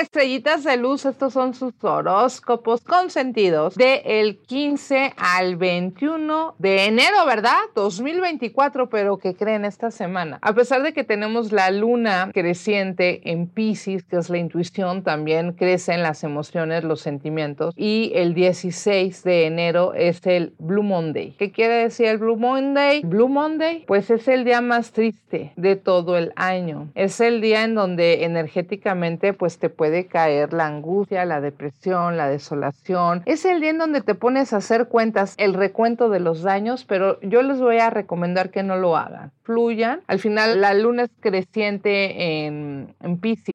Estrellitas de luz, estos son sus horóscopos consentidos de el 15 al 21 de enero, ¿verdad? 2024, pero que creen esta semana. A pesar de que tenemos la luna creciente en Pisces, que es la intuición, también crecen las emociones, los sentimientos. Y el 16 de enero es el Blue Monday. ¿Qué quiere decir el Blue Monday? Blue Monday, pues es el día más triste de todo el año. Es el día en donde energéticamente, pues te puede puede caer la angustia, la depresión, la desolación. Es el día en donde te pones a hacer cuentas, el recuento de los daños, pero yo les voy a recomendar que no lo hagan. Fluyan. Al final, la luna es creciente en, en Pisces.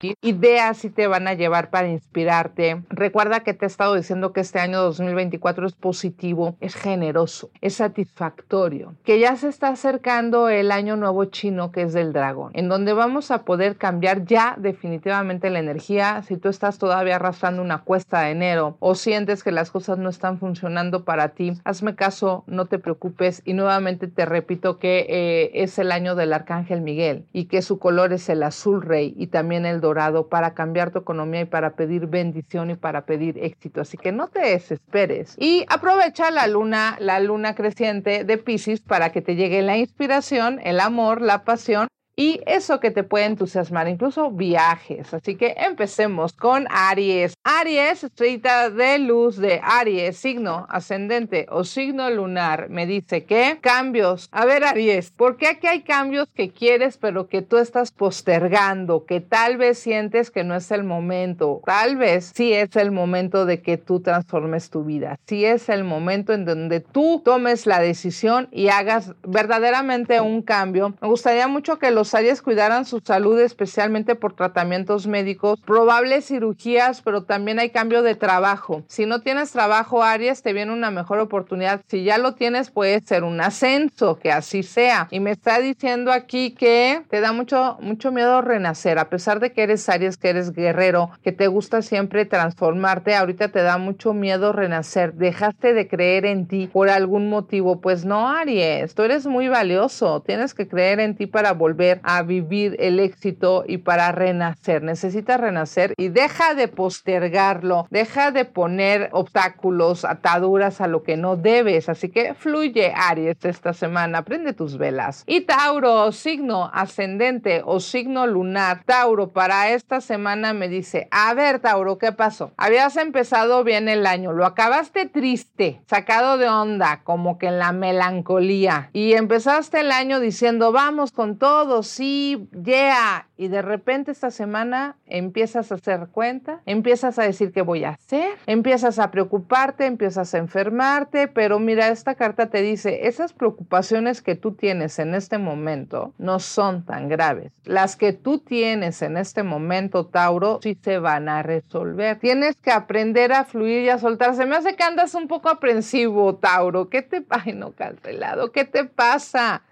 Ideas si te van a llevar para inspirarte. Recuerda que te he estado diciendo que este año 2024 es positivo, es generoso, es satisfactorio. Que ya se está acercando el año nuevo chino que es del dragón, en donde vamos a poder cambiar ya definitivamente la energía. Si tú estás todavía arrastrando una cuesta de enero o sientes que las cosas no están funcionando para ti, hazme caso, no te preocupes y nuevamente te repito que eh, es el año del arcángel Miguel y que su color es el azul rey y también el dorado para cambiar tu economía y para pedir bendición y para pedir éxito. Así que no te desesperes y aprovecha la luna, la luna creciente de Pisces para que te llegue la inspiración, el amor, la pasión y eso que te puede entusiasmar, incluso viajes. Así que empecemos con Aries. Aries, estrellita de luz de Aries, signo ascendente o signo lunar, me dice que cambios. A ver, Aries, ¿por qué aquí hay cambios que quieres pero que tú estás postergando, que tal vez sientes que no es el momento? Tal vez sí es el momento de que tú transformes tu vida. Sí es el momento en donde tú tomes la decisión y hagas verdaderamente un cambio. Me gustaría mucho que los Aries cuidaran su salud, especialmente por tratamientos médicos, probables cirugías, pero también hay cambio de trabajo. Si no tienes trabajo, Aries, te viene una mejor oportunidad. Si ya lo tienes, puede ser un ascenso, que así sea. Y me está diciendo aquí que te da mucho, mucho miedo renacer, a pesar de que eres Aries, que eres guerrero, que te gusta siempre transformarte, ahorita te da mucho miedo renacer. Dejaste de creer en ti por algún motivo. Pues no, Aries, tú eres muy valioso. Tienes que creer en ti para volver a vivir el éxito y para renacer. Necesitas renacer y deja de postergarlo, deja de poner obstáculos, ataduras a lo que no debes. Así que fluye, Aries, esta semana. Prende tus velas. Y Tauro, signo ascendente o signo lunar. Tauro, para esta semana me dice, a ver, Tauro, ¿qué pasó? Habías empezado bien el año, lo acabaste triste, sacado de onda, como que en la melancolía. Y empezaste el año diciendo, vamos con todo, sí, yeah. Y de repente esta semana empiezas a hacer cuenta, empiezas a decir qué voy a hacer, empiezas a preocuparte, empiezas a enfermarte, pero mira, esta carta te dice, esas preocupaciones que tú tienes en este momento no son tan graves. Las que tú tienes en este momento, Tauro, sí se van a resolver. Tienes que aprender a fluir y a soltar. Se me hace que andas un poco aprensivo, Tauro. ¿Qué te... Ay, no, cancelado. ¿Qué te pasa?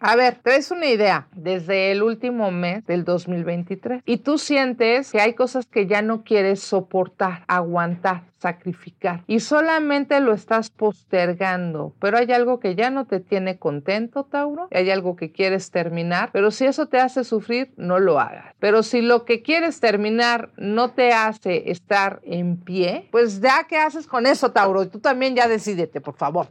A ver, traes una idea idea, desde el último mes del 2023. Y tú sientes que hay cosas que ya no quieres soportar, aguantar sacrificar y solamente lo estás postergando, pero hay algo que ya no te tiene contento, Tauro, hay algo que quieres terminar, pero si eso te hace sufrir, no lo hagas. Pero si lo que quieres terminar no te hace estar en pie, pues ya qué haces con eso, Tauro, y tú también ya decidete, por favor.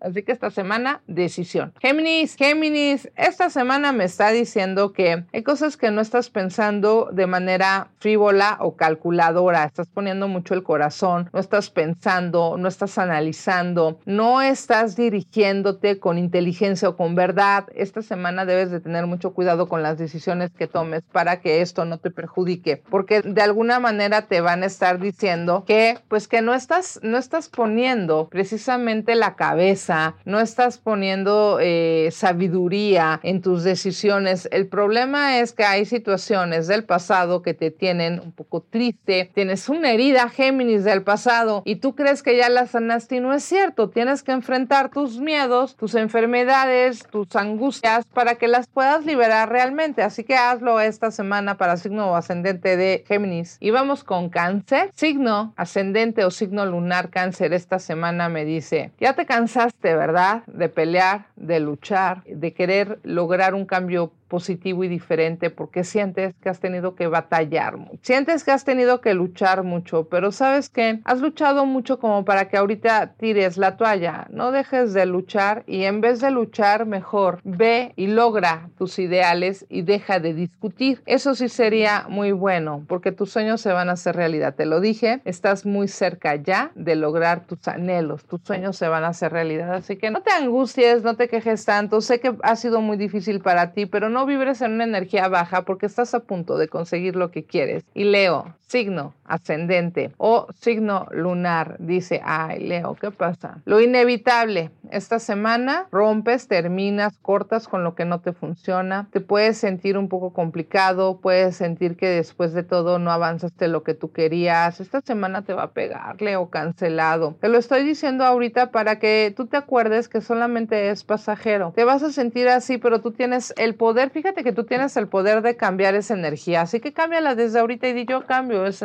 Así que esta semana, decisión. Géminis, Géminis, esta semana me está diciendo que hay cosas que no estás pensando de manera frívola o calculadora. Estás poniendo mucho el corazón, no estás pensando, no estás analizando, no estás dirigiéndote con inteligencia o con verdad. Esta semana debes de tener mucho cuidado con las decisiones que tomes para que esto no te perjudique, porque de alguna manera te van a estar diciendo que pues que no estás no estás poniendo precisamente la cabeza no estás poniendo eh, sabiduría en tus decisiones. El problema es que hay situaciones del pasado que te tienen un poco triste, tienes una herida Géminis del pasado y tú crees que ya la sanaste y no es cierto. Tienes que enfrentar tus miedos, tus enfermedades, tus angustias para que las puedas liberar realmente. Así que hazlo esta semana para signo ascendente de Géminis. Y vamos con cáncer. Signo ascendente o signo lunar cáncer esta semana me dice, ya te cansaste ¿verdad? De pelear, de luchar, de querer lograr un cambio positivo y diferente porque sientes que has tenido que batallar. Sientes que has tenido que luchar mucho, pero sabes que has luchado mucho como para que ahorita tires la toalla. No dejes de luchar y en vez de luchar, mejor ve y logra tus ideales y deja de discutir. Eso sí sería muy bueno porque tus sueños se van a hacer realidad. Te lo dije, estás muy cerca ya de lograr tus anhelos. Tus sueños se van a hacer realidad. Así que no te angusties, no te quejes tanto. Sé que ha sido muy difícil para ti, pero no vibres en una energía baja porque estás a punto de conseguir lo que quieres. Y Leo, signo ascendente o signo lunar, dice, ay Leo, ¿qué pasa? Lo inevitable, esta semana rompes, terminas, cortas con lo que no te funciona, te puedes sentir un poco complicado, puedes sentir que después de todo no avanzaste lo que tú querías, esta semana te va a pegar, Leo, cancelado. Te lo estoy diciendo ahorita para que tú te acuerdes que solamente es pasajero. Te vas a sentir así, pero tú tienes el poder fíjate que tú tienes el poder de cambiar esa energía, así que cámbiala desde ahorita y di yo cambio esa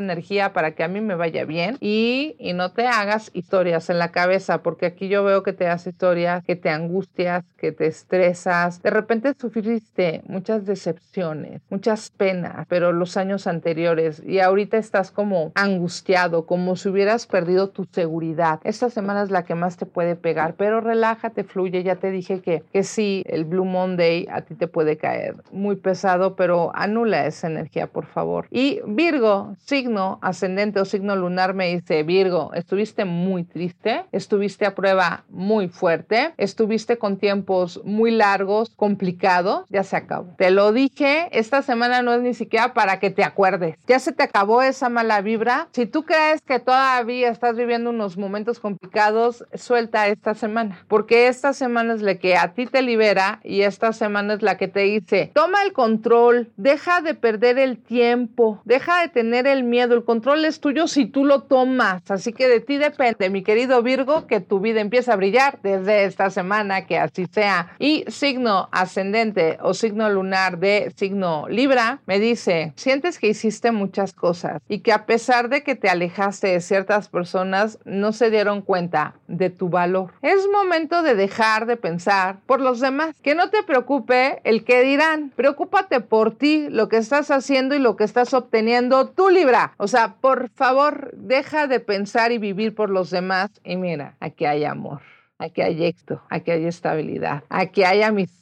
para que a mí me vaya bien y, y no te hagas historias en la cabeza, porque aquí yo veo que te haces historias, que te angustias, que te estresas, de repente sufriste muchas decepciones, muchas penas, pero los años anteriores y ahorita estás como angustiado, como si hubieras perdido tu seguridad. Esta semana es la que más te puede pegar, pero relájate, fluye, ya te dije que, que sí, el Blue Monday a ti te puede caer muy pesado, pero anula esa energía, por favor. Y Virgo, signo ascendente o signo lunar, me dice, Virgo, estuviste muy triste, estuviste a prueba muy fuerte, estuviste con tiempos muy largos, complicados, ya se acabó. Te lo dije, esta semana no es ni siquiera para que te acuerdes. Ya se te acabó esa mala vibra. Si tú crees que todavía estás viviendo unos momentos complicados, suelta esta semana, porque esta semana es la que a ti te libera y esta semana es la que te dice, toma el control, deja de perder el tiempo, deja de tener el miedo, el control es tuyo si tú lo tomas, así que de ti depende, mi querido Virgo, que tu vida empiece a brillar desde esta semana, que así sea. Y signo ascendente o signo lunar de signo Libra me dice, sientes que hiciste muchas cosas y que a pesar de que te alejaste de ciertas personas, no se dieron cuenta de tu valor. Es momento de dejar de pensar por los demás, que no te preocupe el que dirá Preocúpate por ti, lo que estás haciendo y lo que estás obteniendo tú, Libra. O sea, por favor, deja de pensar y vivir por los demás. Y mira, aquí hay amor, aquí hay éxito, aquí hay estabilidad, aquí hay amistad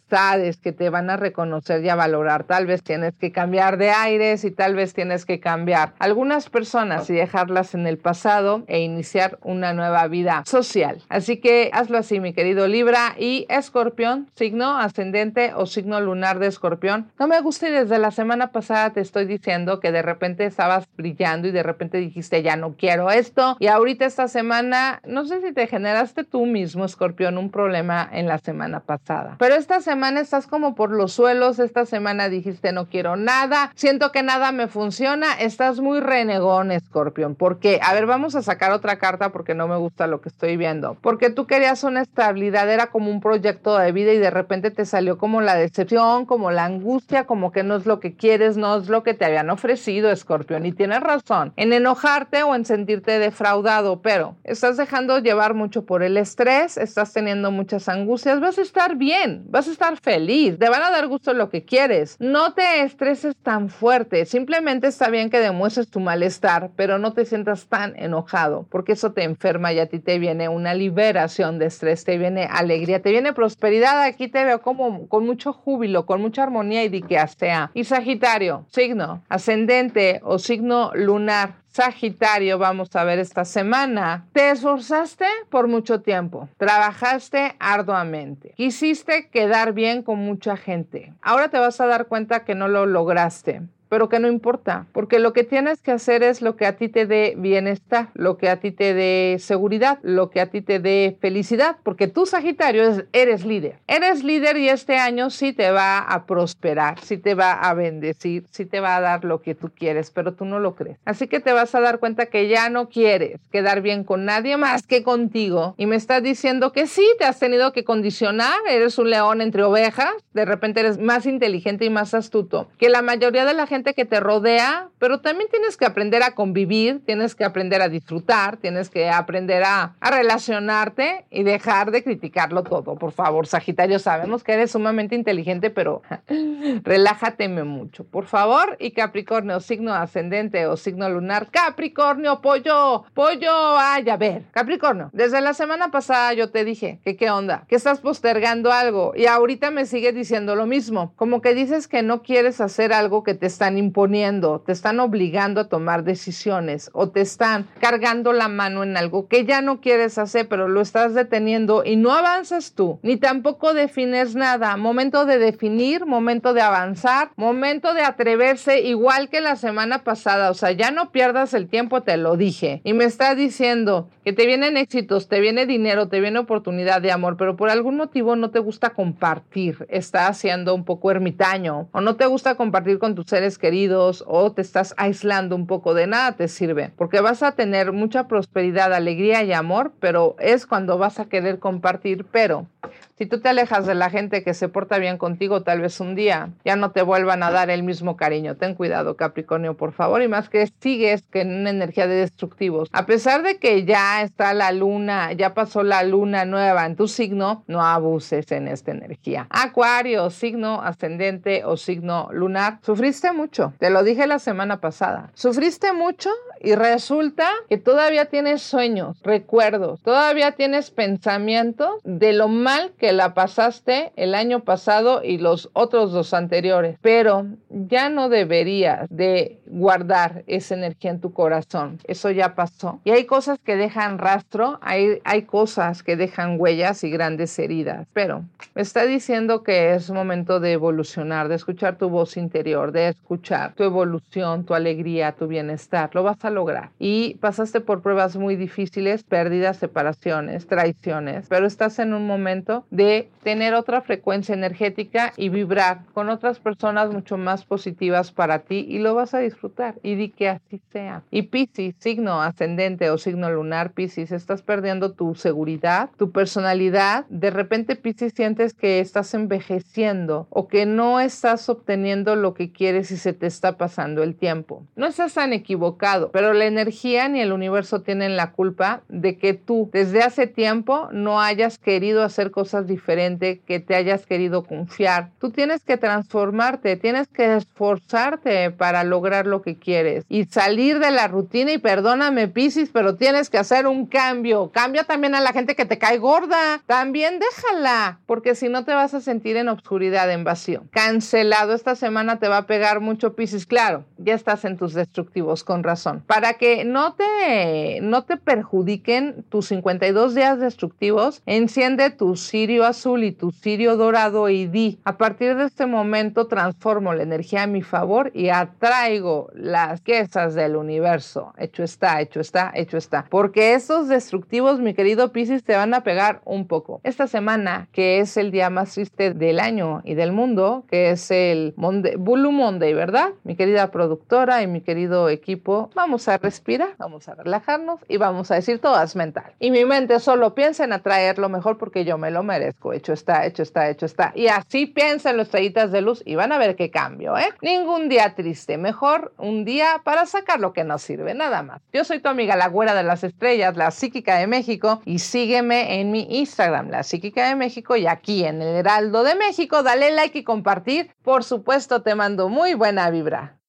que te van a reconocer y a valorar. Tal vez tienes que cambiar de aires y tal vez tienes que cambiar algunas personas y dejarlas en el pasado e iniciar una nueva vida social. Así que hazlo así, mi querido Libra y Escorpión, signo ascendente o signo lunar de Escorpión. No me gusta y desde la semana pasada te estoy diciendo que de repente estabas brillando y de repente dijiste ya no quiero esto y ahorita esta semana no sé si te generaste tú mismo escorpión un problema en la semana pasada. Pero esta semana estás como por los suelos, esta semana dijiste no quiero nada, siento que nada me funciona, estás muy renegón, escorpión. ¿Por qué? A ver, vamos a sacar otra carta porque no me gusta lo que estoy viendo. Porque tú querías una estabilidad, era como un proyecto de vida y de repente te salió como la decepción, como la angustia, como que no es lo que quieres, no es lo que te habían ofrecido, escorpión. Y tienes razón en enojarte o en sentirte defraudado, pero estás dejando llevar mucho por el estrés, estás teniendo muchas angustias, vas a estar bien, vas a estar feliz, te van a dar gusto lo que quieres. No te estreses tan fuerte, simplemente está bien que demuestres tu malestar, pero no te sientas tan enojado, porque eso te enferma y a ti te viene una liberación de estrés, te viene alegría, te viene prosperidad. Aquí te veo como con mucho júbilo, con mucha armonía y diqueastea. Y Sagitario, signo ascendente o signo lunar. Sagitario, vamos a ver esta semana. Te esforzaste por mucho tiempo, trabajaste arduamente, quisiste quedar bien con mucha gente. Ahora te vas a dar cuenta que no lo lograste pero que no importa, porque lo que tienes que hacer es lo que a ti te dé bienestar, lo que a ti te dé seguridad, lo que a ti te dé felicidad, porque tú, Sagitario, eres líder. Eres líder y este año sí te va a prosperar, sí te va a bendecir, sí te va a dar lo que tú quieres, pero tú no lo crees. Así que te vas a dar cuenta que ya no quieres quedar bien con nadie más que contigo y me estás diciendo que sí, te has tenido que condicionar, eres un león entre ovejas, de repente eres más inteligente y más astuto que la mayoría de la gente que te rodea, pero también tienes que aprender a convivir, tienes que aprender a disfrutar, tienes que aprender a, a relacionarte y dejar de criticarlo todo. Por favor, Sagitario, sabemos que eres sumamente inteligente, pero relájateme mucho, por favor. Y Capricornio, signo ascendente o signo lunar. Capricornio, pollo, pollo, ay, a ver, Capricornio, desde la semana pasada yo te dije que qué onda, que estás postergando algo y ahorita me sigues diciendo lo mismo, como que dices que no quieres hacer algo que te están imponiendo, te están obligando a tomar decisiones o te están cargando la mano en algo que ya no quieres hacer, pero lo estás deteniendo y no avanzas tú, ni tampoco defines nada. Momento de definir, momento de avanzar, momento de atreverse, igual que la semana pasada. O sea, ya no pierdas el tiempo, te lo dije. Y me está diciendo que te vienen éxitos, te viene dinero, te viene oportunidad de amor, pero por algún motivo no te gusta compartir. Estás siendo un poco ermitaño o no te gusta compartir con tus seres queridos o te estás aislando un poco de nada te sirve, porque vas a tener mucha prosperidad, alegría y amor, pero es cuando vas a querer compartir, pero si tú te alejas de la gente que se porta bien contigo, tal vez un día ya no te vuelvan a dar el mismo cariño. Ten cuidado, Capricornio, por favor. Y más que sigues que en una energía de destructivos. A pesar de que ya está la luna, ya pasó la luna nueva en tu signo, no abuses en esta energía. Acuario, signo ascendente o signo lunar. Sufriste mucho. Te lo dije la semana pasada. Sufriste mucho y resulta que todavía tienes sueños, recuerdos, todavía tienes pensamientos de lo mal que la pasaste el año pasado y los otros dos anteriores, pero ya no deberías de guardar esa energía en tu corazón. Eso ya pasó. Y hay cosas que dejan rastro, hay, hay cosas que dejan huellas y grandes heridas, pero me está diciendo que es momento de evolucionar, de escuchar tu voz interior, de escuchar tu evolución, tu alegría, tu bienestar. Lo vas a lograr. Y pasaste por pruebas muy difíciles, pérdidas, separaciones, traiciones, pero estás en un momento de tener otra frecuencia energética y vibrar con otras personas mucho más positivas para ti y lo vas a disfrutar y di que así sea. Y Piscis, signo ascendente o signo lunar, Piscis, estás perdiendo tu seguridad, tu personalidad. De repente Piscis sientes que estás envejeciendo o que no estás obteniendo lo que quieres y se te está pasando el tiempo. No estás tan equivocado, pero la energía ni el universo tienen la culpa de que tú desde hace tiempo no hayas querido hacer cosas diferentes, que te hayas querido confiar. Tú tienes que transformarte, tienes que esforzarte para lograr lo que quieres y salir de la rutina y perdóname Piscis, pero tienes que hacer un cambio. Cambia también a la gente que te cae gorda. También déjala, porque si no te vas a sentir en obscuridad, en vacío. Cancelado esta semana te va a pegar mucho Piscis, claro, ya estás en tus destructivos con razón. para que no te, no te perjudiquen tus 52 días destructivos, enciende tu cirio azul y tu cirio dorado y di, a partir de este momento transformo la energía a mi favor y atraigo las quesas del universo. Hecho está, hecho está, hecho está. Porque esos destructivos, mi querido Piscis, te van a pegar un poco. Esta semana, que es el día más triste del año y del mundo, que es el Monday, Blue Monday, ¿verdad? Mi querida productora y mi querido equipo, vamos a respirar, vamos a relajarnos y vamos a decir todas mental. Y mi mente solo piensa en atraer lo mejor porque yo me lo merezco. Hecho está, hecho está, hecho está. Y así piensa en los estrellitas de luz y van a ver qué cambio, ¿eh? Ningún día triste, mejor un día para sacar lo que nos sirve, nada más. Yo soy tu amiga la güera de las estrellas, la psíquica de México y sígueme en mi Instagram, la psíquica de México y aquí en el Heraldo de México, dale like y compartir. Por supuesto, te mando muy buena vibra.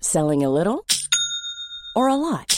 Selling a little or a lot?